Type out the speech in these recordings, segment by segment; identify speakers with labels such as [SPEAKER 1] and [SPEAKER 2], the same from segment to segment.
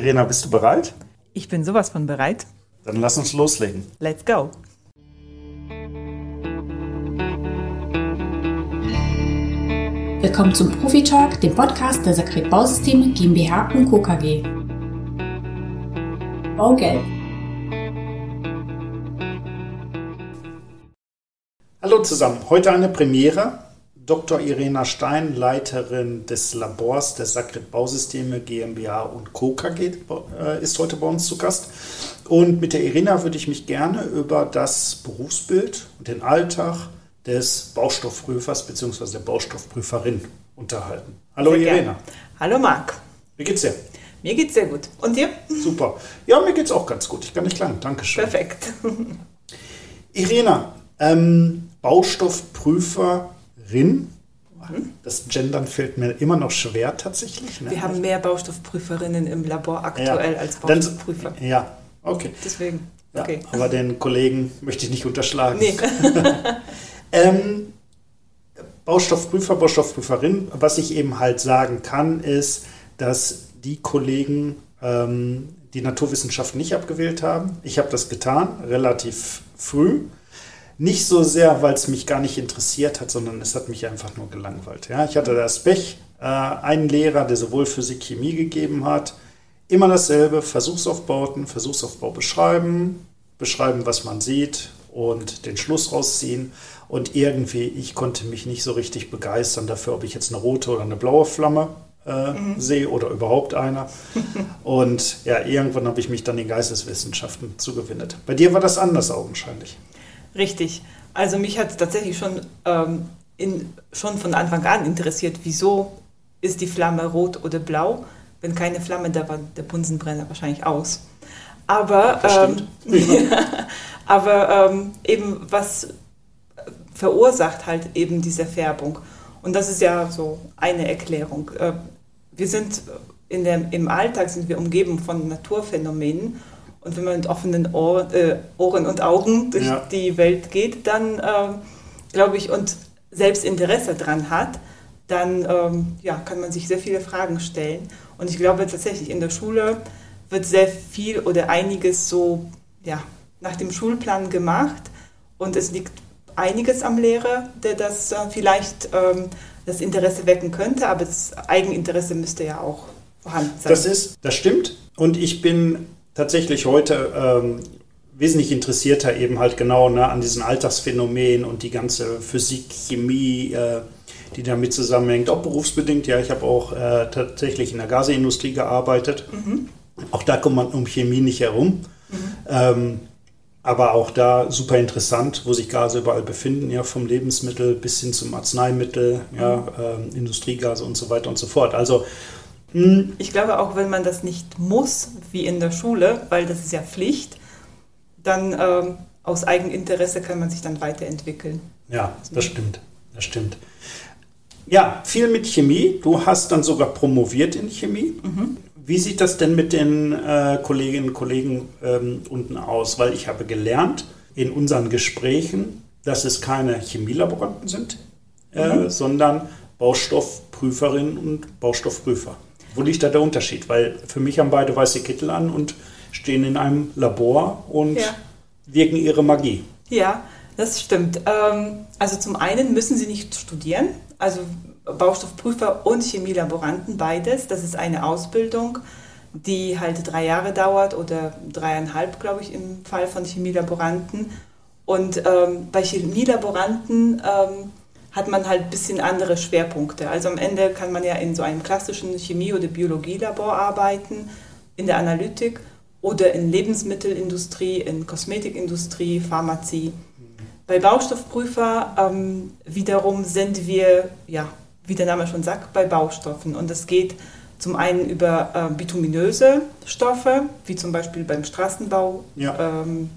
[SPEAKER 1] Irena, bist du bereit?
[SPEAKER 2] Ich bin sowas von bereit.
[SPEAKER 1] Dann lass uns loslegen.
[SPEAKER 2] Let's go.
[SPEAKER 3] Willkommen zum Profi Talk, dem Podcast der Sakret Bausysteme GmbH und Co. KG. Baugelb.
[SPEAKER 1] Hallo zusammen. Heute eine Premiere. Dr. Irena Stein, Leiterin des Labors der Sakret Bausysteme GmbH und Co. KG, äh, ist heute bei uns zu Gast. Und mit der Irena würde ich mich gerne über das Berufsbild und den Alltag des Baustoffprüfers bzw. der Baustoffprüferin unterhalten. Hallo
[SPEAKER 2] Sehr
[SPEAKER 1] Irena.
[SPEAKER 2] gern. Hallo Marc.
[SPEAKER 1] Wie geht's dir?
[SPEAKER 2] Mir geht's sehr gut. Und dir?
[SPEAKER 1] Super. Ja, mir geht's auch ganz gut. Ich kann nicht klagen. Dankeschön.
[SPEAKER 2] Perfekt.
[SPEAKER 1] Irena, ähm, Baustoffprüferin. Das Gendern fällt mir immer noch schwer tatsächlich. Ne?
[SPEAKER 2] Wir haben mehr Baustoffprüferinnen im Labor aktuell als
[SPEAKER 1] Dann-
[SPEAKER 2] Baustoffprüfer.
[SPEAKER 1] Ja, okay.
[SPEAKER 2] Deswegen.
[SPEAKER 1] Ja,
[SPEAKER 2] Okay.
[SPEAKER 1] Aber den Kollegen möchte ich nicht unterschlagen.
[SPEAKER 2] Nee.
[SPEAKER 1] Ähm, Baustoffprüfer, Baustoffprüferin, was ich eben halt sagen kann, ist, dass die Kollegen ähm, die Naturwissenschaften nicht abgewählt haben. Ich habe das getan, relativ früh. Nicht so sehr, weil es mich gar nicht interessiert hat, sondern es hat mich einfach nur gelangweilt. Ja, ich hatte das Pech, äh, einen Lehrer, der sowohl Physik, Chemie gegeben hat, immer dasselbe, Versuchsaufbauten, Versuchsaufbau beschreiben, beschreiben, was man sieht und den Schluss rausziehen. Und irgendwie, ich konnte mich nicht so richtig begeistern dafür, ob ich jetzt eine rote oder eine blaue Flamme äh, sehe oder überhaupt eine. Und ja, irgendwann habe ich mich dann den Geisteswissenschaften zugewendet. Bei dir war das anders augenscheinlich.
[SPEAKER 2] Richtig. Also mich hat es tatsächlich schon, ähm, in, schon von Anfang an interessiert, wieso ist die Flamme rot oder blau? Wenn keine Flamme da war, der Bunsenbrenner wahrscheinlich aus. Aber, ähm, aber ähm, eben was verursacht halt eben diese Färbung. Und das ist ja so eine Erklärung. Äh, Wir sind in der, im Alltag sind wir umgeben von Naturphänomenen. Und wenn man mit offenen Ohr, äh, Ohren und Augen durch
[SPEAKER 1] Ja.
[SPEAKER 2] die Welt geht, dann ähm, glaube ich, und selbst Interesse dran hat, dann ähm, ja, kann man sich sehr viele Fragen stellen. Und ich glaube tatsächlich, in der Schule wird sehr viel oder einiges so ja, nach dem Schulplan gemacht. Und es liegt einiges am Lehrer, der das äh, vielleicht ähm, das Interesse wecken könnte, aber das Eigeninteresse müsste ja auch vorhanden sein.
[SPEAKER 1] Das ist, das stimmt. Und ich bin tatsächlich heute ähm, wesentlich interessierter eben halt genau ne, an diesen Alltagsphänomenen und die ganze Physik, Chemie, äh, die damit zusammenhängt, auch berufsbedingt. Ja, ich habe auch äh, tatsächlich in der Gaseindustrie gearbeitet. Auch da kommt man um Chemie nicht herum. Ähm, aber auch da super interessant, wo sich Gase überall befinden, ja, vom Lebensmittel bis hin zum Arzneimittel, ja, ähm, Industriegase und so weiter und so fort. Also
[SPEAKER 2] Ich glaube, auch wenn man das nicht muss, wie in der Schule, weil das ist ja Pflicht, dann ähm, aus Eigeninteresse kann man sich dann weiterentwickeln.
[SPEAKER 1] Ja, das stimmt. Das stimmt. Ja, viel mit Chemie. Du hast dann sogar promoviert in Chemie. Wie sieht das denn mit den äh, Kolleginnen und Kollegen ähm, unten aus? Weil ich habe gelernt in unseren Gesprächen, dass es keine Chemielaboranten sind, äh, sondern Baustoffprüferinnen und Baustoffprüfer. Wo liegt da der Unterschied? Weil für mich haben beide weiße Kittel an und stehen in einem Labor und
[SPEAKER 2] Ja.
[SPEAKER 1] wirken ihre Magie.
[SPEAKER 2] Ja, das stimmt. Ähm, also zum einen müssen sie nicht studieren, also Baustoffprüfer und Chemielaboranten, beides. Das ist eine Ausbildung, die halt drei Jahre dauert oder dreieinhalb, glaube ich, im Fall von Chemielaboranten. Und ähm, bei Chemielaboranten ähm, hat man halt ein bisschen andere Schwerpunkte. Also am Ende kann man ja in so einem klassischen Chemie- oder Biologielabor arbeiten, in der Analytik oder in Lebensmittelindustrie, in Kosmetikindustrie, Pharmazie. Bei Baustoffprüfer ähm, wiederum sind wir, ja, wie der Name schon sagt, bei Baustoffen. Und es geht zum einen über äh, bituminöse Stoffe, wie zum Beispiel beim Straßenbau,
[SPEAKER 1] Ja.
[SPEAKER 2] ähm,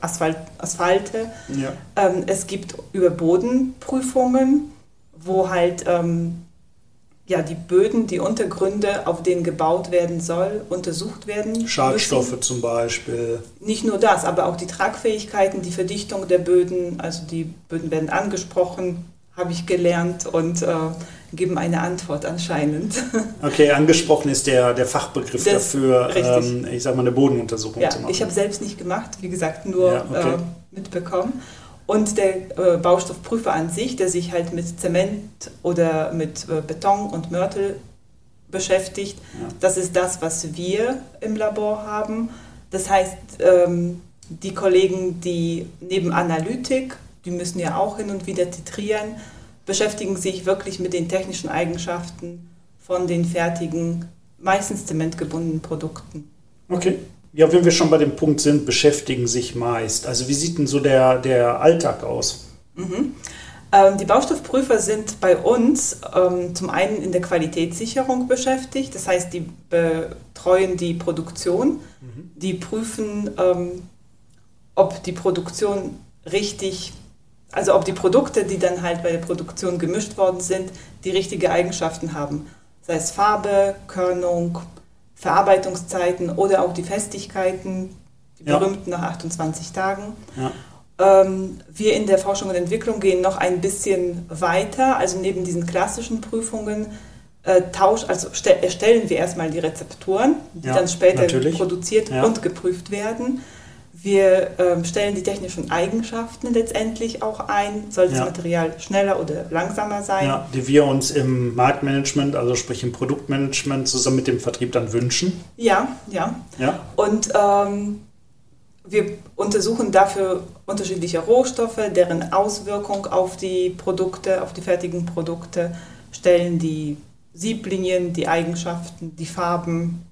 [SPEAKER 2] Asphalt, Asphalte.
[SPEAKER 1] Ja.
[SPEAKER 2] Ähm, es gibt über Bodenprüfungen, wo halt ähm, ja, die Böden, die Untergründe, auf denen gebaut werden soll, untersucht werden.
[SPEAKER 1] Schadstoffe
[SPEAKER 2] müssen.
[SPEAKER 1] zum Beispiel.
[SPEAKER 2] Nicht nur das, aber auch die Tragfähigkeiten, die Verdichtung der Böden. Also die Böden werden angesprochen, habe ich gelernt. Und äh, geben eine Antwort anscheinend.
[SPEAKER 1] Okay, angesprochen ist der, der Fachbegriff das, dafür, ähm, ich sage mal, eine Bodenuntersuchung
[SPEAKER 2] ja, zu machen. Ich habe selbst nicht gemacht, wie gesagt, nur ja, okay. äh, mitbekommen. Und der äh, Baustoffprüfer an sich, der sich halt mit Zement oder mit äh, Beton und Mörtel beschäftigt, ja. das ist das, was wir im Labor haben. Das heißt, ähm, die Kollegen, die neben Analytik, die müssen ja auch hin und wieder titrieren, beschäftigen sich wirklich mit den technischen Eigenschaften von den fertigen, meistens zementgebundenen Produkten.
[SPEAKER 1] Okay. Ja, wenn wir schon bei dem Punkt sind, beschäftigen sich meist. Also wie sieht denn so der, der Alltag aus?
[SPEAKER 2] Mhm. Ähm, die Baustoffprüfer sind bei uns ähm, zum einen in der Qualitätssicherung beschäftigt, das heißt, die betreuen die Produktion, mhm. die prüfen, ähm, ob die Produktion richtig also ob die Produkte, die dann halt bei der Produktion gemischt worden sind, die richtige Eigenschaften haben. Sei es Farbe, Körnung, Verarbeitungszeiten oder auch die Festigkeiten, die ja. berühmten nach 28 Tagen. Ja. Ähm, wir in der Forschung und Entwicklung gehen noch ein bisschen weiter. Also neben diesen klassischen Prüfungen äh, tausch, also erstellen wir erstmal die Rezepturen, die ja, dann später natürlich. produziert und geprüft werden. Wir ähm, stellen die technischen Eigenschaften letztendlich auch ein. Soll das ja. Material schneller oder langsamer sein? Ja,
[SPEAKER 1] die wir uns im Marktmanagement, also sprich im Produktmanagement, zusammen mit dem Vertrieb dann wünschen.
[SPEAKER 2] Ja, ja. ja. Und ähm, wir untersuchen dafür unterschiedliche Rohstoffe, deren Auswirkung auf die Produkte, auf die fertigen Produkte, stellen die Sieblinien, die Eigenschaften, die Farben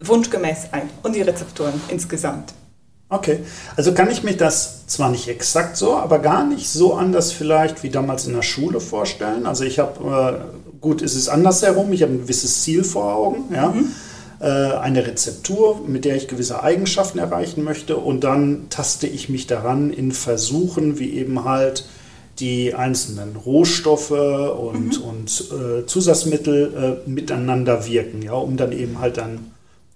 [SPEAKER 2] wunschgemäß ein und die Rezepturen insgesamt.
[SPEAKER 1] Okay, also kann ich mir das zwar nicht exakt so, aber gar nicht so anders vielleicht wie damals in der Schule vorstellen. Also ich habe, äh, gut, es ist andersherum, ich habe ein gewisses Ziel vor Augen, ja. Mhm. Äh, eine Rezeptur, mit der ich gewisse Eigenschaften erreichen möchte und dann taste ich mich daran in Versuchen, wie eben halt die einzelnen Rohstoffe und, mhm. und äh, Zusatzmittel äh, miteinander wirken, ja, um dann eben halt dann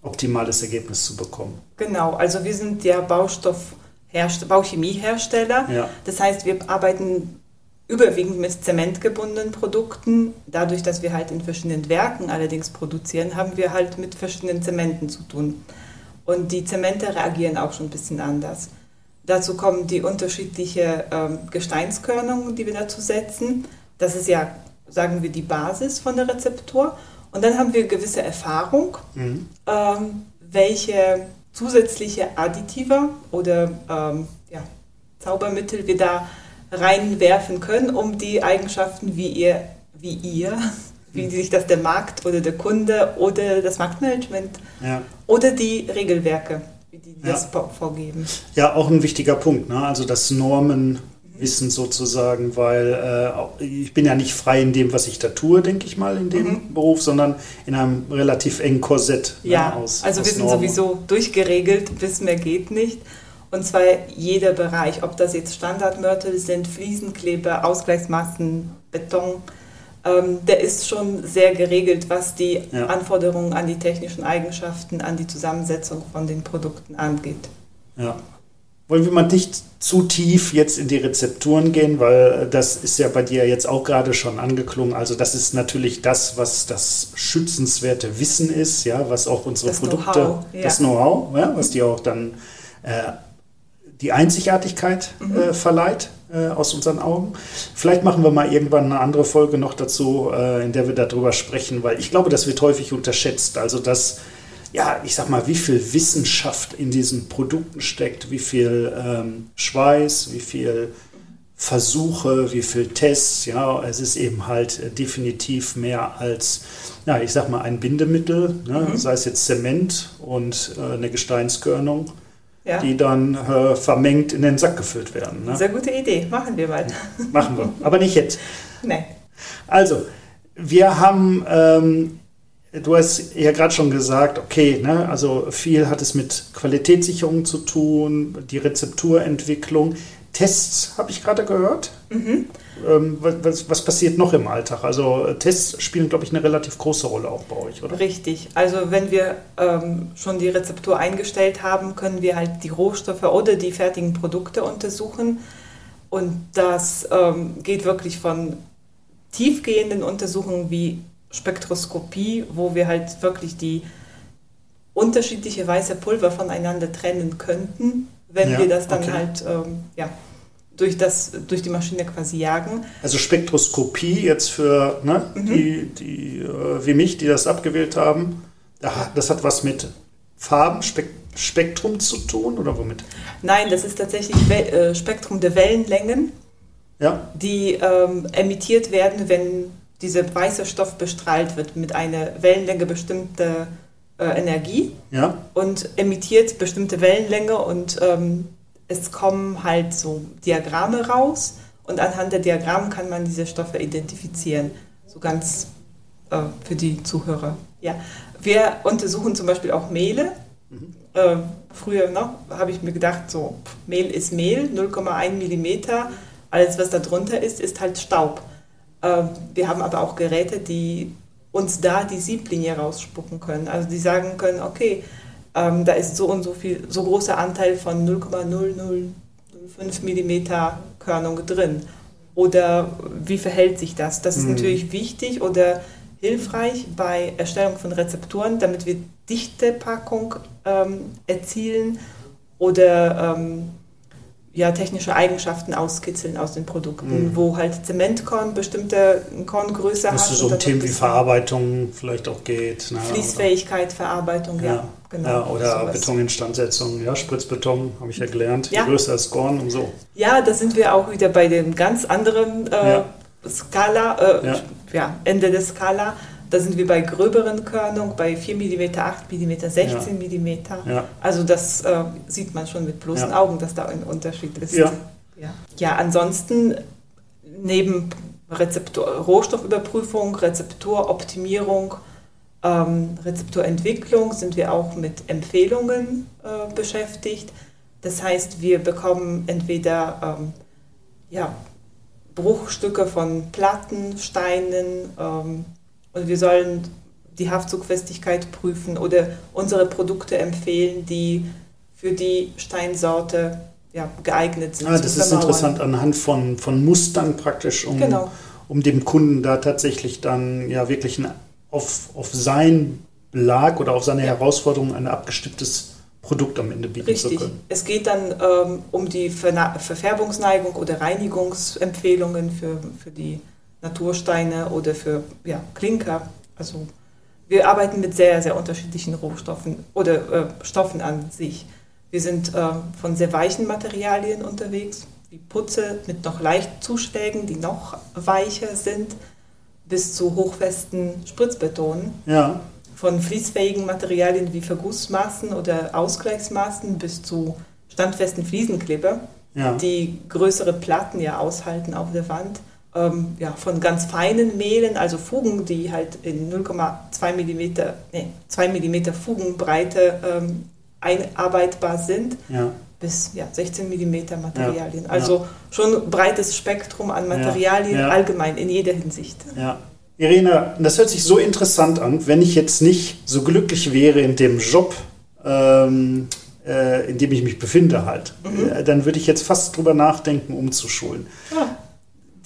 [SPEAKER 1] optimales Ergebnis zu bekommen.
[SPEAKER 2] Genau, also wir sind ja Baustoff Bauchemiehersteller. Ja. Das heißt, wir arbeiten überwiegend mit zementgebundenen Produkten. Dadurch, dass wir halt in verschiedenen Werken allerdings produzieren, haben wir halt mit verschiedenen Zementen zu tun. Und die Zemente reagieren auch schon ein bisschen anders. Dazu kommen die unterschiedlichen ähm, Gesteinskörnungen, die wir dazu setzen. Das ist ja, sagen wir, die Basis von der Rezeptur. Und dann haben wir gewisse Erfahrung, mhm. ähm, welche zusätzliche Additive oder ähm, ja, Zaubermittel wir da reinwerfen können, um die Eigenschaften, wie ihr, wie ihr, wie mhm. sich das der Markt oder der Kunde oder das Marktmanagement ja. oder die Regelwerke, wie die das ja. vorgeben.
[SPEAKER 1] Ja, auch ein wichtiger Punkt. Ne? Also dass Normen Wissen sozusagen, weil äh, ich bin ja nicht frei in dem, was ich da tue, denke ich mal, in dem mhm. Beruf, sondern in einem relativ engen Korsett.
[SPEAKER 2] Ne, ja, ne, aus, also aus wir sind sowieso durchgeregelt, bis mehr geht nicht. Und zwar jeder Bereich, ob das jetzt Standardmörtel sind, Fliesenkleber, Ausgleichsmassen, Beton, ähm, der ist schon sehr geregelt, was die ja. Anforderungen an die technischen Eigenschaften, an die Zusammensetzung von den Produkten angeht.
[SPEAKER 1] Ja. Wollen wir mal nicht zu tief jetzt in die Rezepturen gehen, weil das ist ja bei dir jetzt auch gerade schon angeklungen. Also das ist natürlich das, was das schützenswerte Wissen ist, ja, was auch unsere das Produkte, Know ja. das Know-how, ja, was die auch dann äh, die Einzigartigkeit mhm. äh, verleiht äh, aus unseren Augen. Vielleicht machen wir mal irgendwann eine andere Folge noch dazu, äh, in der wir darüber sprechen, weil ich glaube, das wird häufig unterschätzt. Also dass ja, ich sag mal, wie viel Wissenschaft in diesen Produkten steckt, wie viel ähm, Schweiß, wie viel Versuche, wie viel Tests, ja, es ist eben halt äh, definitiv mehr als, ja, ich sag mal, ein Bindemittel, ne, mhm. sei es jetzt Zement und äh, eine Gesteinskörnung, ja. die dann äh, vermengt in den Sack gefüllt werden.
[SPEAKER 2] Ne? Sehr gute Idee, machen wir mal.
[SPEAKER 1] Machen wir, aber nicht jetzt.
[SPEAKER 2] Nee.
[SPEAKER 1] Also, wir haben ähm, Du hast ja gerade schon gesagt, okay, ne, also viel hat es mit Qualitätssicherung zu tun, die Rezepturentwicklung. Tests habe ich gerade gehört. Mhm. Ähm, was, was, passiert noch im Alltag? Also Tests spielen, glaube ich, eine relativ große Rolle auch bei euch, oder?
[SPEAKER 2] Richtig. Also wenn wir ähm, schon die Rezeptur eingestellt haben, können wir halt die Rohstoffe oder die fertigen Produkte untersuchen. Und das ähm, geht wirklich von tiefgehenden Untersuchungen wie Spektroskopie, wo wir halt wirklich die unterschiedliche weiße Pulver voneinander trennen könnten, wenn
[SPEAKER 1] Ja,
[SPEAKER 2] wir das dann
[SPEAKER 1] okay.
[SPEAKER 2] halt ähm, ja, durch, das, durch die Maschine quasi jagen.
[SPEAKER 1] Also Spektroskopie jetzt für ne,
[SPEAKER 2] Mhm.
[SPEAKER 1] die, die äh, wie mich, die das abgewählt haben, das hat was mit Farben, Spek Spektrum zu tun oder womit?
[SPEAKER 2] Nein, das ist tatsächlich äh, Spektrum der Wellenlängen,
[SPEAKER 1] Ja,
[SPEAKER 2] die ähm, emittiert werden, wenn dieser weiße Stoff bestrahlt wird mit einer Wellenlänge bestimmter äh, Energie
[SPEAKER 1] ja,
[SPEAKER 2] und emittiert bestimmte Wellenlänge und ähm, es kommen halt so Diagramme raus und anhand der Diagramme kann man diese Stoffe identifizieren. So ganz äh, für die Zuhörer. Ja. Wir untersuchen zum Beispiel auch Mehle. Äh, früher noch habe ich mir gedacht, so Mehl ist Mehl, 0,1 Millimeter. Alles, was da drunter ist, ist halt Staub. Äh, wir haben aber auch Geräte, die uns da die Sieblinie rausspucken können. Also die sagen können, okay, ähm, da ist so und so viel, so großer Anteil von 0,0005 Millimeter Körnung drin. Oder wie verhält sich das? Das ist
[SPEAKER 1] Mhm.
[SPEAKER 2] natürlich wichtig oder hilfreich bei Erstellung von Rezepturen, damit wir Dichtepackung ähm, erzielen oder ähm, ja, technische Eigenschaften auskitzeln aus den Produkten,
[SPEAKER 1] Mhm.
[SPEAKER 2] wo halt Zementkorn bestimmte Korngröße
[SPEAKER 1] dass
[SPEAKER 2] hat.
[SPEAKER 1] es so
[SPEAKER 2] und
[SPEAKER 1] um Themen wie Verarbeitung vielleicht auch geht. Ne,
[SPEAKER 2] Fließfähigkeit, Verarbeitung, ja,
[SPEAKER 1] Ja,
[SPEAKER 2] genau.
[SPEAKER 1] ja, oder
[SPEAKER 2] sowas.
[SPEAKER 1] Betoninstandsetzung, ja, Spritzbeton, habe ich ja gelernt,
[SPEAKER 2] Ja.
[SPEAKER 1] je größer das Korn, umso.
[SPEAKER 2] Ja, da sind wir auch wieder bei dem ganz anderen äh. Skala, äh,
[SPEAKER 1] Ja.
[SPEAKER 2] ja. Ende der Skala. Da sind wir bei gröberen Körnung, bei 4 mm, 8 mm, 16 mm.
[SPEAKER 1] Ja,
[SPEAKER 2] Also das äh, sieht man schon mit bloßen
[SPEAKER 1] Ja.
[SPEAKER 2] Augen, dass da ein Unterschied ist.
[SPEAKER 1] Ja.
[SPEAKER 2] ja. Ja, ansonsten neben Rezeptur, Rohstoffüberprüfung, Rezepturoptimierung, ähm, Rezepturentwicklung sind wir auch mit Empfehlungen äh, beschäftigt. Das heißt, wir bekommen entweder ähm, ja, Bruchstücke von Platten, Steinen ähm, und wir sollen die Haftzugfestigkeit prüfen oder unsere Produkte empfehlen, die für die Steinsorte ja, geeignet sind.
[SPEAKER 1] ah, das ist interessant anhand von, von Mustern praktisch, um,
[SPEAKER 2] Genau.
[SPEAKER 1] um dem Kunden da tatsächlich dann ja wirklich ein, auf, auf sein Belag oder auf seine
[SPEAKER 2] Ja.
[SPEAKER 1] Herausforderung ein abgestimmtes Produkt am Ende bieten
[SPEAKER 2] Richtig.
[SPEAKER 1] zu können.
[SPEAKER 2] Es geht dann ähm, um die Verna Verfärbungsneigung oder Reinigungsempfehlungen für, für die Natursteine oder für ja, Klinker. Also wir arbeiten mit sehr, sehr unterschiedlichen Rohstoffen oder äh, Stoffen an sich. Wir sind äh, von sehr weichen Materialien unterwegs, wie Putze mit noch leicht Zuschlägen, die noch weicher sind, bis zu hochfesten Spritzbetonen
[SPEAKER 1] Ja,
[SPEAKER 2] von fließfähigen Materialien wie Vergussmaßen oder Ausgleichsmaßen bis zu standfesten Fliesenkleber,
[SPEAKER 1] ja.
[SPEAKER 2] die größere Platten ja aushalten auf der Wand. Ähm, ja, von ganz feinen Mehlen, also Fugen, die halt in 0,2 mm, nee, 2 mm Fugenbreite ähm, einarbeitbar sind,
[SPEAKER 1] ja.
[SPEAKER 2] bis ja, 16 mm Materialien.
[SPEAKER 1] Ja,
[SPEAKER 2] Also schon ein breites Spektrum an Materialien
[SPEAKER 1] ja.
[SPEAKER 2] allgemein in jeder Hinsicht.
[SPEAKER 1] Ja. Irene, das hört sich so interessant an, wenn ich jetzt nicht so glücklich wäre in dem Job, ähm, äh, in dem ich mich befinde halt, äh, dann würde ich jetzt fast drüber nachdenken, umzuschulen.
[SPEAKER 2] Ja.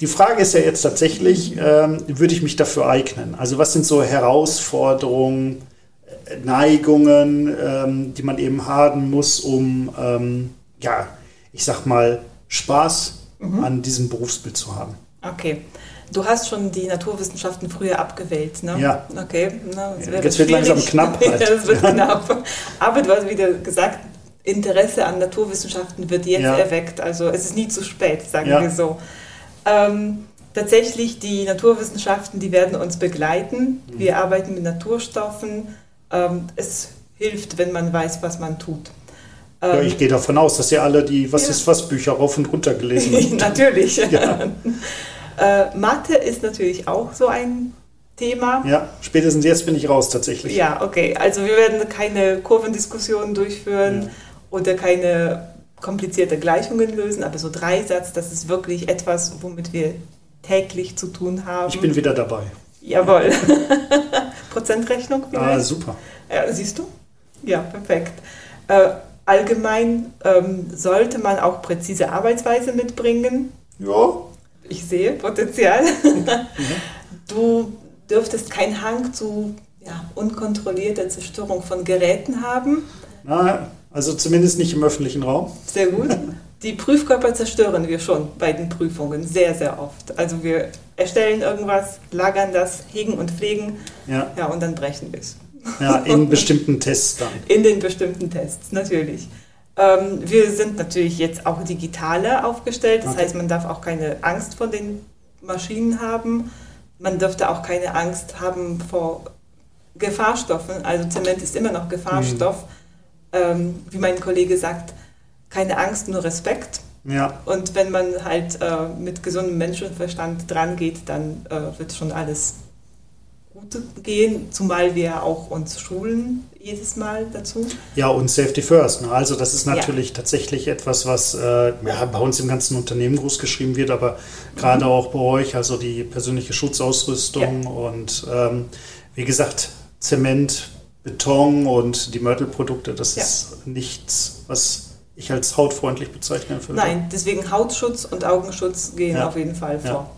[SPEAKER 1] Die Frage ist ja jetzt tatsächlich, ähm, würde ich mich dafür eignen? Also was sind so Herausforderungen, äh, Neigungen, ähm, die man eben haben muss, um, ähm, ja, ich sag mal, Spaß an diesem Berufsbild zu haben?
[SPEAKER 2] Okay. Du hast schon die Naturwissenschaften früher abgewählt, ne?
[SPEAKER 1] Ja.
[SPEAKER 2] Okay. Na, das
[SPEAKER 1] Jetzt wird
[SPEAKER 2] schwierig.
[SPEAKER 1] langsam knapp halt.
[SPEAKER 2] ja, wird knapp. Aber du hast wieder gesagt, Interesse an Naturwissenschaften wird jetzt
[SPEAKER 1] Ja.
[SPEAKER 2] erweckt. Also es ist nie zu spät, sagen
[SPEAKER 1] Ja.
[SPEAKER 2] wir so. Ähm, tatsächlich, die Naturwissenschaften, die werden uns begleiten.
[SPEAKER 1] Mhm.
[SPEAKER 2] Wir arbeiten mit Naturstoffen. Ähm, es hilft, wenn man weiß, was man tut.
[SPEAKER 1] Ja,
[SPEAKER 2] Ähm,
[SPEAKER 1] ich gehe davon aus, dass ihr alle die Was
[SPEAKER 2] Ja.
[SPEAKER 1] ist was Bücher rauf und runter gelesen habt.
[SPEAKER 2] natürlich.
[SPEAKER 1] Ja.
[SPEAKER 2] äh, Mathe ist natürlich auch so ein Thema.
[SPEAKER 1] Ja, spätestens jetzt bin ich raus tatsächlich.
[SPEAKER 2] Ja, okay. Also wir werden keine Kurvendiskussionen durchführen
[SPEAKER 1] Ja.
[SPEAKER 2] oder keine komplizierte Gleichungen lösen, aber so Dreisatz, das ist wirklich etwas, womit wir täglich zu tun haben.
[SPEAKER 1] Ich bin wieder dabei.
[SPEAKER 2] Jawohl. Prozentrechnung
[SPEAKER 1] Ah,
[SPEAKER 2] vielleicht?
[SPEAKER 1] super.
[SPEAKER 2] Ja, siehst du? Ja, perfekt. Äh, allgemein ähm, sollte man auch präzise Arbeitsweise mitbringen.
[SPEAKER 1] Ja,
[SPEAKER 2] ich sehe Potenzial. Du dürftest keinen Hang zu ja, unkontrollierter Zerstörung von Geräten haben.
[SPEAKER 1] Na, also zumindest nicht im öffentlichen Raum.
[SPEAKER 2] Sehr gut. Die Prüfkörper zerstören wir schon bei den Prüfungen sehr, sehr oft. Also wir erstellen irgendwas, lagern das, hegen und pflegen
[SPEAKER 1] Ja,
[SPEAKER 2] ja, und dann brechen wir es.
[SPEAKER 1] ja in bestimmten Tests dann.
[SPEAKER 2] In den bestimmten Tests, natürlich. Ähm, wir sind natürlich jetzt auch digitaler aufgestellt, das
[SPEAKER 1] Okay.
[SPEAKER 2] heißt, man darf auch keine Angst vor den Maschinen haben. Man dürfte auch keine Angst haben vor Gefahrstoffen. Also Zement ist immer noch Gefahrstoff. Ähm, wie mein Kollege sagt, keine Angst, nur Respekt.
[SPEAKER 1] Ja,
[SPEAKER 2] Und wenn man halt äh, mit gesundem Menschenverstand dran geht, dann äh, wird schon alles gut gehen, zumal wir auch uns schulen jedes Mal dazu.
[SPEAKER 1] ja und Safety First. Ne? Also das ist
[SPEAKER 2] Ja.
[SPEAKER 1] natürlich tatsächlich etwas, was äh, ja, bei uns im ganzen Unternehmen groß geschrieben wird, aber gerade auch bei euch, also die persönliche Schutzausrüstung und ähm, wie gesagt, Zement, Beton und die Mörtelprodukte, das
[SPEAKER 2] Ja.
[SPEAKER 1] ist nichts, was ich als hautfreundlich bezeichnen würde.
[SPEAKER 2] Nein, deswegen Hautschutz und Augenschutz gehen
[SPEAKER 1] Ja.
[SPEAKER 2] auf jeden Fall
[SPEAKER 1] Ja.
[SPEAKER 2] vor.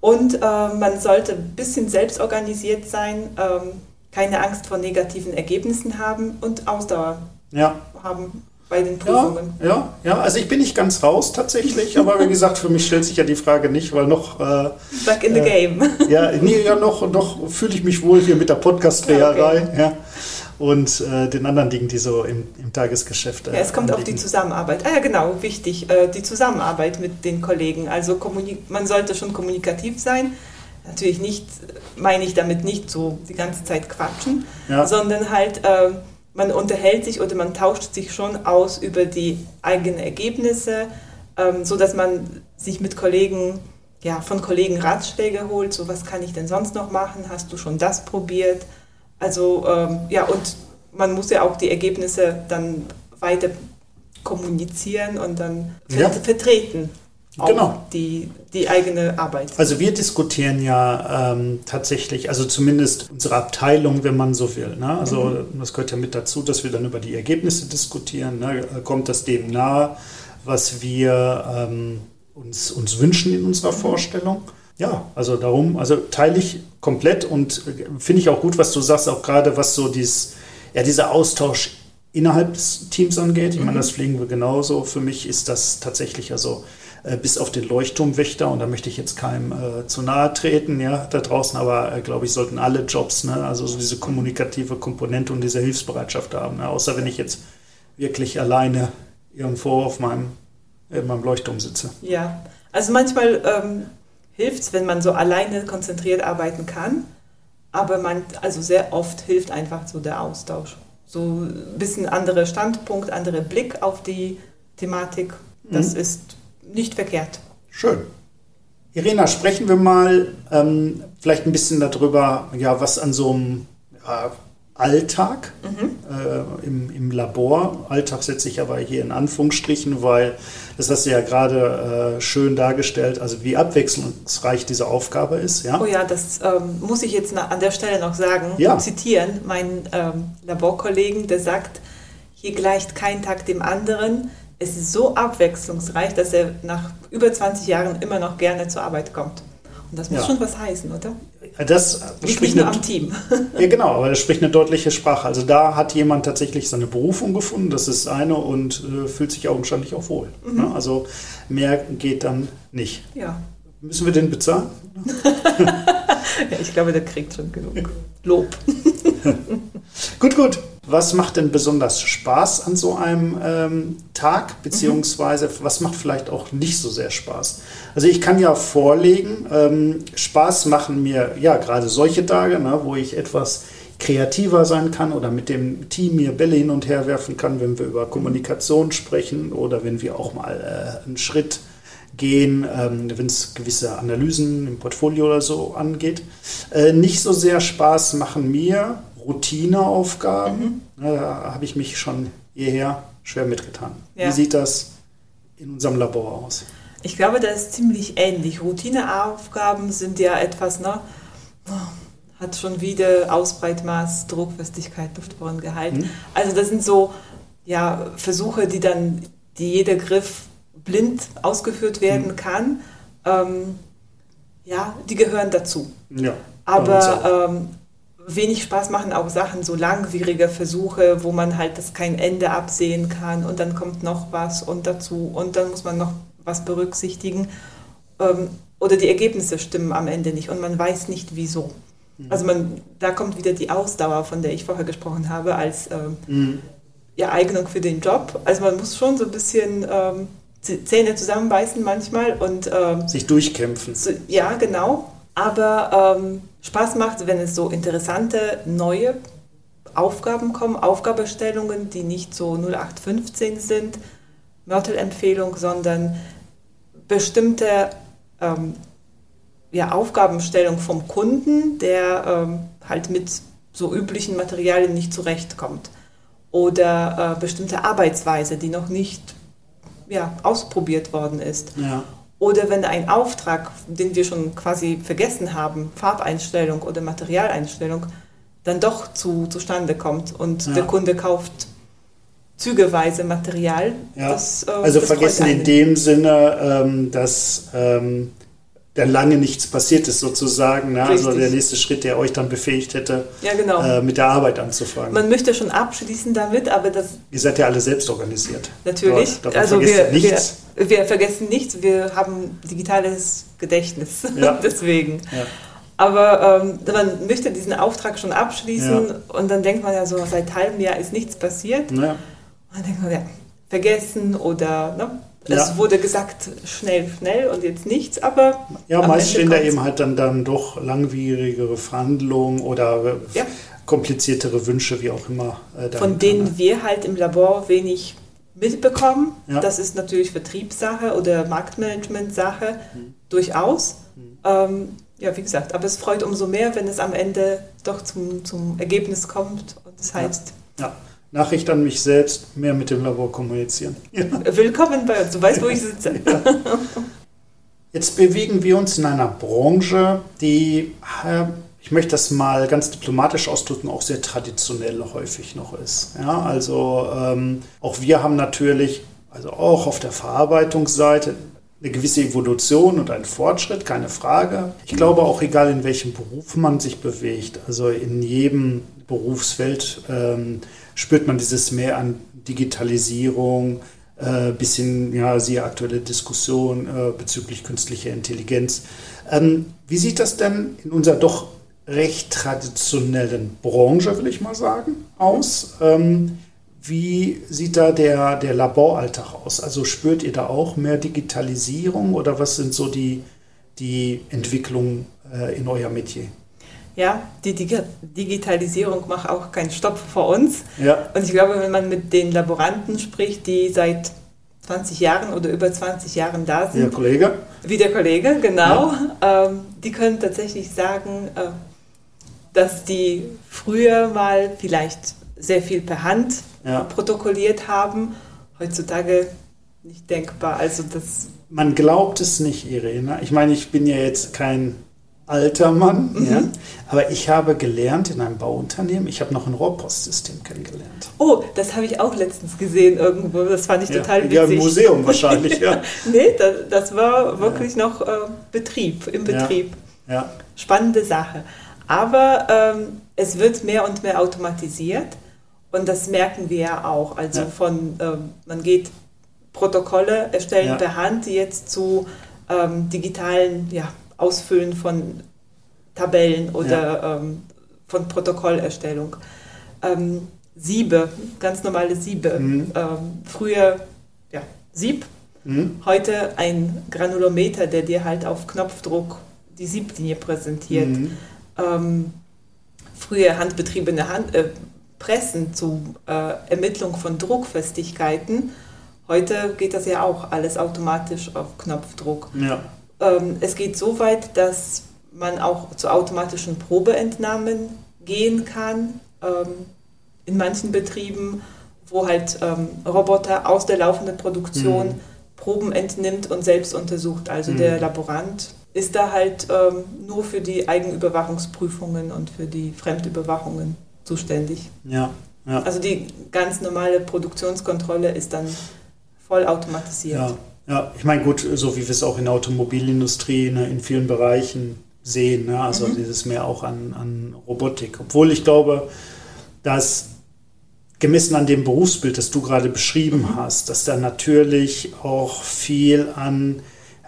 [SPEAKER 2] Und äh, man sollte ein bisschen selbst organisiert sein, ähm, keine Angst vor negativen Ergebnissen haben und Ausdauer
[SPEAKER 1] Ja,
[SPEAKER 2] haben bei den
[SPEAKER 1] Ja,
[SPEAKER 2] Prüfungen.
[SPEAKER 1] ja, ja, also ich bin nicht ganz raus tatsächlich, aber wie gesagt, für mich stellt sich ja die Frage nicht, weil noch, äh,
[SPEAKER 2] Back in the
[SPEAKER 1] Äh,
[SPEAKER 2] game.
[SPEAKER 1] ja, nee, ja, noch, noch fühle ich mich wohl hier mit der Podcast-Dreherei
[SPEAKER 2] Ja,
[SPEAKER 1] ja, und äh, den anderen Dingen, die so im, im Tagesgeschäft. Äh,
[SPEAKER 2] Ja, es kommt auf die
[SPEAKER 1] anliegen.
[SPEAKER 2] Zusammenarbeit. Ah ja, genau, wichtig, äh, die Zusammenarbeit mit den Kollegen. Also man sollte schon kommunikativ sein. Natürlich nicht, meine ich damit nicht so die ganze Zeit quatschen,
[SPEAKER 1] Ja.
[SPEAKER 2] sondern halt, äh, man unterhält sich oder man tauscht sich schon aus über die eigenen Ergebnisse, ähm, so dass man sich mit Kollegen, ja, von Kollegen Ratschläge holt. So, was kann ich denn sonst noch machen? Hast du schon das probiert? Also, ähm, ja, und man muss ja auch die Ergebnisse dann weiter kommunizieren und dann
[SPEAKER 1] Ja.
[SPEAKER 2] vertreten. Auch
[SPEAKER 1] Genau.
[SPEAKER 2] die, die eigene Arbeit.
[SPEAKER 1] Also wir diskutieren ja ähm, tatsächlich, also zumindest unsere Abteilung, wenn man so will. Ne? Also
[SPEAKER 2] Mhm.
[SPEAKER 1] das gehört ja mit dazu, dass wir dann über die Ergebnisse diskutieren. Ne? Kommt das dem nahe, was wir ähm, uns, uns wünschen in unserer Vorstellung? Ja, also darum, also teile ich komplett und äh, finde ich auch gut, was du sagst, auch gerade was so dieses, ja, dieser Austausch innerhalb des Teams angeht. Ich meine, das pflegen wir genauso. Für mich ist das tatsächlich also bis auf den Leuchtturmwächter und da möchte ich jetzt keinem äh, zu nahe treten, ja, da draußen, aber äh, glaube ich, sollten alle Jobs, ne, also so diese kommunikative Komponente und diese Hilfsbereitschaft haben, ne, außer wenn ich jetzt wirklich alleine irgendwo auf meinem, in meinem Leuchtturm sitze.
[SPEAKER 2] Ja, also manchmal ähm, hilft es, wenn man so alleine konzentriert arbeiten kann, aber man, also sehr oft hilft einfach so der Austausch. So ein bisschen anderer Standpunkt, anderer Blick auf die Thematik, das
[SPEAKER 1] Mhm.
[SPEAKER 2] ist nicht verkehrt.
[SPEAKER 1] Schön. Irena, sprechen wir mal ähm, vielleicht ein bisschen darüber, ja, was an so einem ja, Alltag äh, im, im Labor, Alltag setze ich aber hier in Anführungsstrichen, weil das hast du ja gerade äh, schön dargestellt, also wie abwechslungsreich diese Aufgabe ist, ja?
[SPEAKER 2] Oh ja, das ähm, muss ich jetzt an der Stelle noch sagen,
[SPEAKER 1] Ja.
[SPEAKER 2] zitieren, meinen ähm, Laborkollegen, der sagt, hier gleicht kein Tag dem anderen. Es ist so abwechslungsreich, dass er nach über 20 Jahren immer noch gerne zur Arbeit kommt. Und das muss
[SPEAKER 1] Ja.
[SPEAKER 2] schon was heißen, oder?
[SPEAKER 1] Das
[SPEAKER 2] Nicht
[SPEAKER 1] spricht
[SPEAKER 2] nur
[SPEAKER 1] eine,
[SPEAKER 2] am Team.
[SPEAKER 1] ja, genau, aber das spricht eine deutliche Sprache. Also da hat jemand tatsächlich seine Berufung gefunden, das ist eine und äh, fühlt sich augenscheinlich auch wohl. Ne? Also mehr geht dann nicht.
[SPEAKER 2] Ja.
[SPEAKER 1] Müssen wir den bezahlen?
[SPEAKER 2] ja, ich glaube, der kriegt schon genug Lob.
[SPEAKER 1] Gut, gut. Was macht denn besonders Spaß an so einem ähm, Tag, beziehungsweise was macht vielleicht auch nicht so sehr Spaß? Also ich kann ja vorlegen, ähm, Spaß machen mir ja gerade solche Tage, ne, wo ich etwas kreativer sein kann oder mit dem Team mir Bälle hin und her werfen kann, wenn wir über Kommunikation sprechen oder wenn wir auch mal äh, einen Schritt gehen, ähm, wenn es gewisse Analysen im Portfolio oder so angeht. Äh, nicht so sehr Spaß machen mir Routineaufgaben. Ne, Da habe ich mich schon hierher schwer mitgetan.
[SPEAKER 2] Ja.
[SPEAKER 1] Wie sieht das in unserem Labor aus?
[SPEAKER 2] Ich glaube, das ist ziemlich ähnlich. Routineaufgaben sind ja etwas, ne? oh, Hat schon wieder Ausbreitmaß, Druckfestigkeit, Luftbohrengehalt.
[SPEAKER 1] Mhm.
[SPEAKER 2] Also das sind so ja, Versuche, die dann, die jeder Griff blind ausgeführt werden
[SPEAKER 1] Mhm.
[SPEAKER 2] kann. ähm, ja, die gehören dazu.
[SPEAKER 1] Ja,
[SPEAKER 2] Aber ähm, wenig Spaß machen auch Sachen, so langwierige Versuche, wo man halt das kein Ende absehen kann und dann kommt noch was und dazu und dann muss man noch was berücksichtigen. Ähm, oder die Ergebnisse stimmen am Ende nicht und man weiß nicht wieso. Mhm. Also man, da kommt wieder die Ausdauer, von der ich vorher gesprochen habe, als ähm, mhm. ja, Eignung für den Job. Also man muss schon so ein bisschen ähm, Zähne zusammenbeißen manchmal und ähm,
[SPEAKER 1] sich durchkämpfen.
[SPEAKER 2] So, ja, genau. Aber ähm, Spaß macht, wenn es so interessante neue Aufgaben kommen, Aufgabenstellungen, die nicht so 0815 sind, Mörtelempfehlung, sondern bestimmte ähm, ja, Aufgabenstellung vom Kunden, der ähm, halt mit so üblichen Materialien nicht zurechtkommt. Oder äh, bestimmte Arbeitsweise, die noch nicht ja, ausprobiert worden ist.
[SPEAKER 1] Ja.
[SPEAKER 2] Oder wenn ein Auftrag, den wir schon quasi vergessen haben, Farbeinstellung oder Materialeinstellung, dann doch zu, zustande kommt und ja. der Kunde kauft zügeweise Material.
[SPEAKER 1] Ja. Das, äh, also vergessen in dem Sinne, ähm, dass ähm, der lange nichts passiert ist sozusagen. Ne? Also der nächste Schritt, der euch dann befähigt hätte,
[SPEAKER 2] ja, genau.
[SPEAKER 1] äh, mit der Arbeit anzufangen.
[SPEAKER 2] Man möchte schon abschließen damit, aber das...
[SPEAKER 1] Ihr seid ja alle selbst organisiert.
[SPEAKER 2] Natürlich. Dort, also wir, wir, wir, vergessen nichts, wir haben digitales Gedächtnis. Ja. Deswegen. Ja. Aber ähm, man möchte diesen Auftrag schon abschließen und dann denkt man ja so, seit halbem Jahr ist nichts passiert. Ja. Und dann denkt man, ja, vergessen oder... Ne? Es ja. wurde gesagt, schnell, schnell und jetzt nichts, aber.
[SPEAKER 1] Ja, meist stehen da eben halt dann, dann doch langwierigere Verhandlungen oder ja. kompliziertere Wünsche, wie auch immer.
[SPEAKER 2] Äh, Von denen kann. wir halt im Labor wenig mitbekommen. Ja. Das ist natürlich Vertriebssache oder Marktmanagement-Sache, mhm. durchaus. Mhm. Ähm, ja, wie gesagt, aber es freut umso mehr, wenn es am Ende doch zum, zum Ergebnis kommt und das heißt.
[SPEAKER 1] ja. Nachricht an mich selbst, mehr mit dem Labor kommunizieren.
[SPEAKER 2] Ja. Willkommen bei uns, du weißt, wo ich sitze. Ja.
[SPEAKER 1] Jetzt bewegen wir uns in einer Branche, die, äh, ich möchte das mal ganz diplomatisch ausdrücken, auch sehr traditionell häufig noch ist. Ja, also ähm, auch wir haben natürlich, also auch auf der Verarbeitungsseite, eine gewisse Evolution und einen Fortschritt, keine Frage. Ich glaube auch, egal in welchem Beruf man sich bewegt, also in jedem Berufsfeld, ähm, spürt man dieses mehr an Digitalisierung, äh, bisschen, ja, siehe aktuelle Diskussion äh, bezüglich künstlicher Intelligenz. Ähm, wie sieht das denn in unserer doch recht traditionellen Branche, will ich mal sagen, aus? Ähm, wie sieht da der, der Laboralltag aus? Also spürt ihr da auch mehr Digitalisierung oder was sind so die, die Entwicklungen äh, in euer Metier?
[SPEAKER 2] Ja, die Digitalisierung macht auch keinen Stopp vor uns.
[SPEAKER 1] Ja.
[SPEAKER 2] Und ich glaube, wenn man mit den Laboranten spricht, die seit 20 Jahren oder über 20 Jahren da sind.
[SPEAKER 1] Wie der Kollege.
[SPEAKER 2] Wie der Kollege, genau. Ja. Ähm, die können tatsächlich sagen, äh, dass die früher mal vielleicht sehr viel per Hand ja. protokolliert haben. Heutzutage nicht denkbar. Also das
[SPEAKER 1] Man glaubt es nicht, Irene. Ich meine, ich bin ja jetzt kein alter Mann, mhm. ja. aber ich habe gelernt in einem Bauunternehmen, ich habe noch ein Rohrpostsystem kennengelernt.
[SPEAKER 2] Oh, das habe ich auch letztens gesehen irgendwo, das fand ich ja. total witzig.
[SPEAKER 1] Ja, im Museum wahrscheinlich, ja.
[SPEAKER 2] nee, das, das, war wirklich ja. noch äh, Betrieb, im Betrieb.
[SPEAKER 1] Ja.
[SPEAKER 2] Spannende Sache. Aber ähm, es wird mehr und mehr automatisiert und das merken wir ja auch. Also von, ähm, man geht Protokolle erstellen per Hand jetzt zu ähm, digitalen, ja, Ausfüllen von Tabellen oder ja. ähm, von Protokollerstellung. Ähm, Siebe, ganz normale Siebe. Mhm. Ähm, früher ja, Sieb, mhm. heute ein Granulometer, der dir halt auf Knopfdruck die Sieblinie präsentiert. Mhm. Ähm, früher handbetriebene Hand, äh, Pressen zur äh, Ermittlung von Druckfestigkeiten. Heute geht das ja auch alles automatisch auf Knopfdruck.
[SPEAKER 1] Ja.
[SPEAKER 2] Ähm, es geht so weit, dass man auch zu automatischen Probeentnahmen gehen kann. Ähm, in manchen Betrieben, wo halt ähm, Roboter aus der laufenden Produktion mhm. Proben entnimmt und selbst untersucht. Also mhm. der Laborant ist da halt ähm, nur für die Eigenüberwachungsprüfungen und für die Fremdüberwachungen zuständig.
[SPEAKER 1] Ja, ja.
[SPEAKER 2] Also die ganz normale Produktionskontrolle ist dann voll automatisiert.
[SPEAKER 1] Ja. Ja, ich meine, gut, so wie wir es auch in der Automobilindustrie ne, in vielen Bereichen sehen, ne? also mhm. dieses mehr auch an, an Robotik. Obwohl ich glaube, dass gemessen an dem Berufsbild, das du gerade beschrieben mhm. hast, dass da natürlich auch viel an,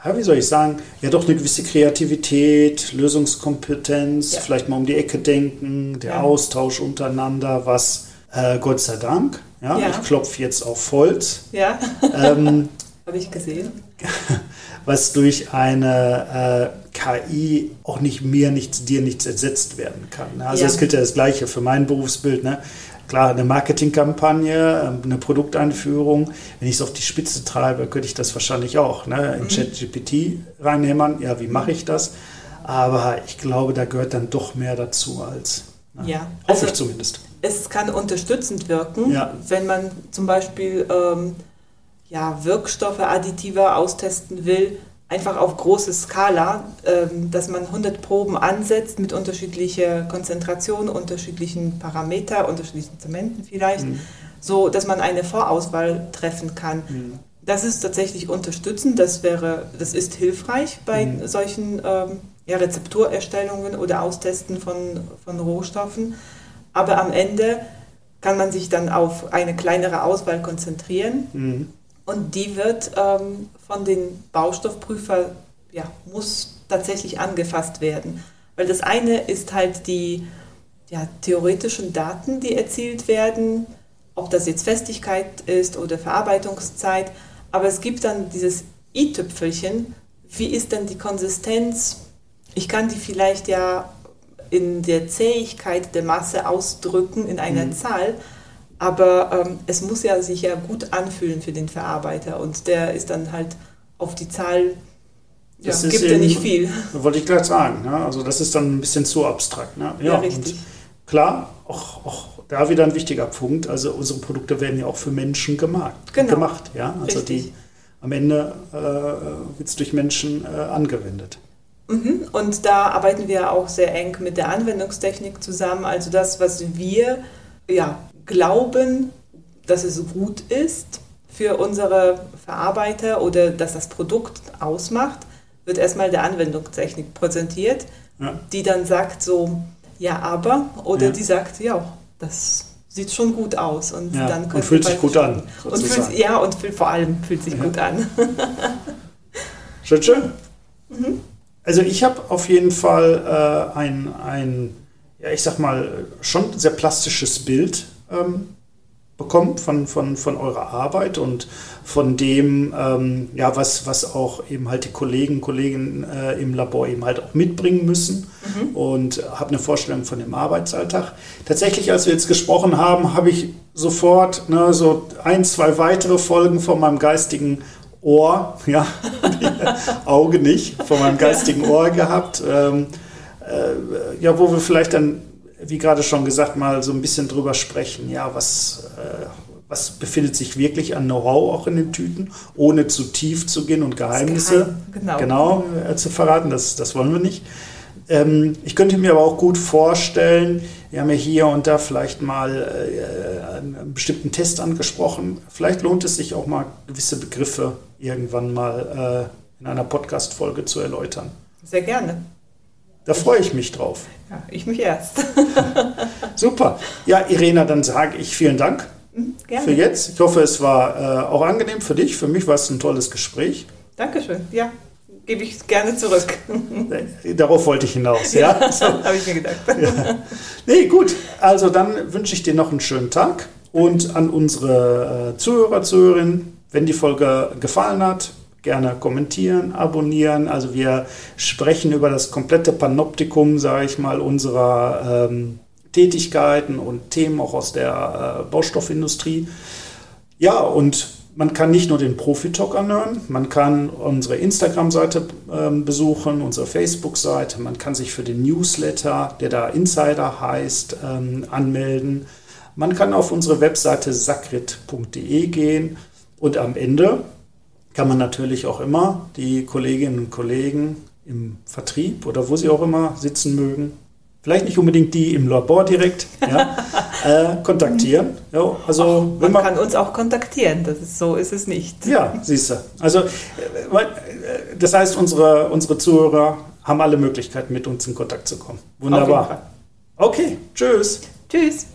[SPEAKER 1] ja, wie soll ich sagen, ja doch eine gewisse Kreativität, Lösungskompetenz, ja. vielleicht mal um die Ecke denken, der ja. Austausch untereinander, was äh, Gott sei Dank, ja, ich klopfe jetzt auf Holz.
[SPEAKER 2] Ja, ähm, habe ich gesehen.
[SPEAKER 1] was durch eine äh, KI auch nicht mir nichts, dir nichts ersetzt werden kann. Ne? Also es gilt ja das Gleiche für mein Berufsbild. Ne? Klar, eine Marketingkampagne, ähm, eine Produkteinführung, wenn ich es auf die Spitze treibe, könnte ich das wahrscheinlich auch ne? in mhm. ChatGPT reinhämmern. Ja, wie mache ich das? Aber ich glaube, da gehört dann doch mehr dazu als.
[SPEAKER 2] Ne? Ja,
[SPEAKER 1] hoffe also ich zumindest.
[SPEAKER 2] Es kann unterstützend wirken, ja. wenn man zum Beispiel ähm, ja, Wirkstoffe, Additive austesten will, einfach auf große Skala, ähm, dass man 100 Proben ansetzt mit unterschiedlicher Konzentration, unterschiedlichen Parameter, unterschiedlichen Zementen vielleicht, mhm. so dass man eine Vorauswahl treffen kann. Mhm. Das ist tatsächlich unterstützend, das wäre, das ist hilfreich bei mhm. solchen ähm, ja, Rezepturerstellungen oder Austesten von, von Rohstoffen. Aber am Ende kann man sich dann auf eine kleinere Auswahl konzentrieren. Mhm. Und die wird ähm, von den Baustoffprüfern, ja, muss tatsächlich angefasst werden. Weil das eine ist halt die ja, theoretischen Daten, die erzielt werden, ob das jetzt Festigkeit ist oder Verarbeitungszeit. Aber es gibt dann dieses i-Tüpfelchen. Wie ist denn die Konsistenz? Ich kann die vielleicht ja in der Zähigkeit der Masse ausdrücken in einer mhm. Zahl, aber ähm, es muss ja sich ja gut anfühlen für den Verarbeiter und der ist dann halt auf die Zahl, ja, das gibt er nicht viel.
[SPEAKER 1] Wollte ich gleich sagen. Ne? Also das ist dann ein bisschen zu abstrakt. Ne?
[SPEAKER 2] Ja, ja richtig.
[SPEAKER 1] klar, auch, auch da wieder ein wichtiger Punkt. Also unsere Produkte werden ja auch für Menschen gemacht. Genau. gemacht ja? Also richtig. die am Ende äh, wird es durch Menschen äh, angewendet.
[SPEAKER 2] Mhm. Und da arbeiten wir auch sehr eng mit der Anwendungstechnik zusammen. Also das, was wir ja, glauben, dass es gut ist für unsere Verarbeiter oder dass das Produkt ausmacht, wird erstmal der Anwendungstechnik präsentiert, ja. die dann sagt so, ja, aber, oder ja. die sagt, ja, das sieht schon gut aus. Und,
[SPEAKER 1] ja.
[SPEAKER 2] dann
[SPEAKER 1] und fühlt sich gut an.
[SPEAKER 2] Und fühlt, ja, und fühlt, vor allem fühlt sich gut an.
[SPEAKER 1] schön, schön. Mhm. Also ich habe auf jeden Fall äh, ein, ein, ja, ich sag mal, schon sehr plastisches Bild ähm, bekommt von, von, von eurer Arbeit und von dem, ähm, ja, was, was auch eben halt die Kollegen, Kolleginnen äh, im Labor eben halt auch mitbringen müssen mhm. und habe eine Vorstellung von dem Arbeitsalltag. Tatsächlich, als wir jetzt gesprochen haben, habe ich sofort ne, so ein, zwei weitere Folgen von meinem geistigen Ohr, ja, Auge nicht, von meinem geistigen Ohr gehabt, ähm, äh, ja, wo wir vielleicht dann wie gerade schon gesagt, mal so ein bisschen drüber sprechen. Ja, was, äh, was befindet sich wirklich an Know-how auch in den Tüten, ohne zu tief zu gehen und Geheimnisse
[SPEAKER 2] geheim, genau.
[SPEAKER 1] genau äh, zu verraten. Das, das wollen wir nicht. Ähm, ich könnte mir aber auch gut vorstellen, wir haben ja hier und da vielleicht mal äh, einen bestimmten Test angesprochen. Vielleicht lohnt es sich auch mal gewisse Begriffe irgendwann mal äh, in einer Podcast-Folge zu erläutern.
[SPEAKER 2] Sehr gerne.
[SPEAKER 1] Da freue ich mich drauf.
[SPEAKER 2] Ja, ich mich erst.
[SPEAKER 1] Super. Ja, Irena, dann sage ich vielen Dank mhm, Gerne. für jetzt. Ich hoffe, es war äh, auch angenehm für dich. Für mich war es ein tolles Gespräch.
[SPEAKER 2] Dankeschön. Ja, gebe ich gerne zurück.
[SPEAKER 1] Äh, darauf wollte ich hinaus, ja?
[SPEAKER 2] ja so. Habe ich mir gedacht. Ja.
[SPEAKER 1] Nee, gut. Also dann wünsche ich dir noch einen schönen Tag und an unsere äh, Zuhörer, Zuhörerinnen, wenn die Folge gefallen hat, gerne kommentieren, abonnieren. Also wir sprechen über das komplette Panoptikum, sage ich mal, unserer ähm, Tätigkeiten und Themen auch aus der äh, Baustoffindustrie. Ja, und man kann nicht nur den Profi-Talk anhören, man kann unsere Instagram-Seite ähm, besuchen, unsere Facebook-Seite, man kann sich für den Newsletter, der da Insider heißt, ähm, anmelden. Man kann auf unsere Webseite sakrit.de gehen und am Ende kann man natürlich auch immer die Kolleginnen und Kollegen im Vertrieb oder wo sie auch immer sitzen mögen, vielleicht nicht unbedingt die im Labor direkt, ja, äh, kontaktieren. Ja, also,
[SPEAKER 2] Ach, man
[SPEAKER 1] man
[SPEAKER 2] kann uns auch kontaktieren, das ist, so ist es nicht.
[SPEAKER 1] Ja, siehst du. Also, äh, äh, das heißt, unsere, unsere Zuhörer haben alle Möglichkeiten, mit uns in Kontakt zu kommen. Wunderbar. Okay, tschüss.
[SPEAKER 2] Tschüss.